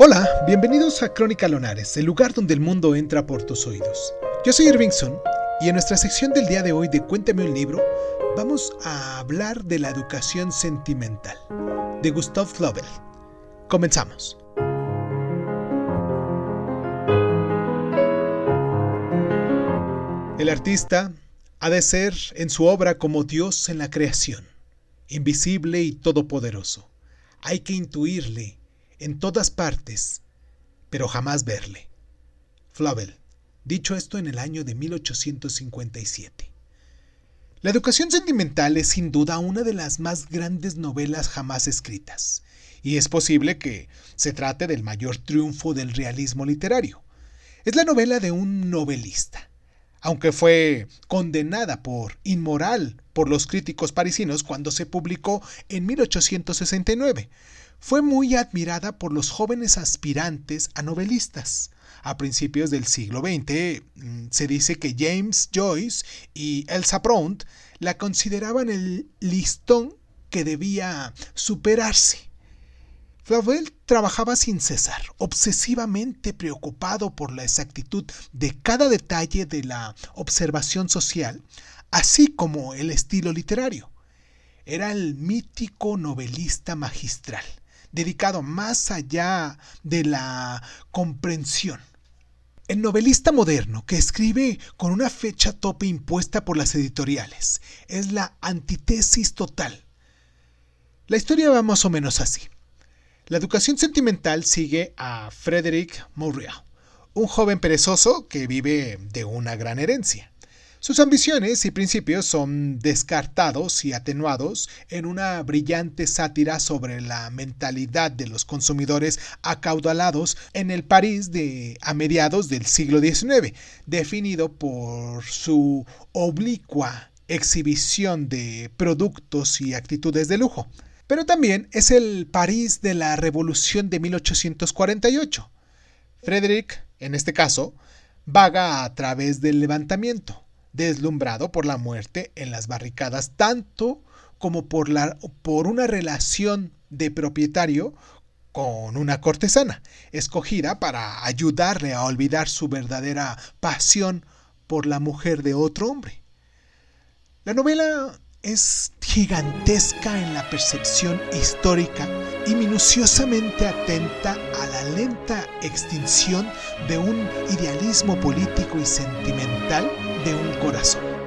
Hola, bienvenidos a Crónica Lonares, el lugar donde el mundo entra por tus oídos. Yo soy Irvingson y en nuestra sección del día de hoy de Cuéntame un libro, vamos a hablar de la educación sentimental, de Gustav Flaubert. Comenzamos. El artista ha de ser en su obra como Dios en la creación, invisible y todopoderoso. Hay que intuirle en todas partes, pero jamás verle. Flaubert, dicho esto en el año de 1857. La educación sentimental es sin duda una de las más grandes novelas jamás escritas, y es posible que se trate del mayor triunfo del realismo literario. Es la novela de un novelista, aunque fue condenada por inmoral por los críticos parisinos cuando se publicó en 1869 fue muy admirada por los jóvenes aspirantes a novelistas. A principios del siglo XX mm, se dice que James Joyce y Elsa Prout la consideraban el listón que debía superarse. Flaubert trabajaba sin cesar, obsesivamente preocupado por la exactitud de cada detalle de la observación social, así como el estilo literario. Era el mítico novelista magistral dedicado más allá de la comprensión. El novelista moderno que escribe con una fecha tope impuesta por las editoriales es la antítesis total. La historia va más o menos así. La educación sentimental sigue a Frederick Mourier, un joven perezoso que vive de una gran herencia. Sus ambiciones y principios son descartados y atenuados en una brillante sátira sobre la mentalidad de los consumidores acaudalados en el París de a mediados del siglo XIX, definido por su oblicua exhibición de productos y actitudes de lujo. Pero también es el París de la Revolución de 1848. Frederick, en este caso, vaga a través del levantamiento deslumbrado por la muerte en las barricadas, tanto como por, la, por una relación de propietario con una cortesana, escogida para ayudarle a olvidar su verdadera pasión por la mujer de otro hombre. La novela es gigantesca en la percepción histórica y minuciosamente atenta a la lenta extinción de un idealismo político y sentimental de un corazón.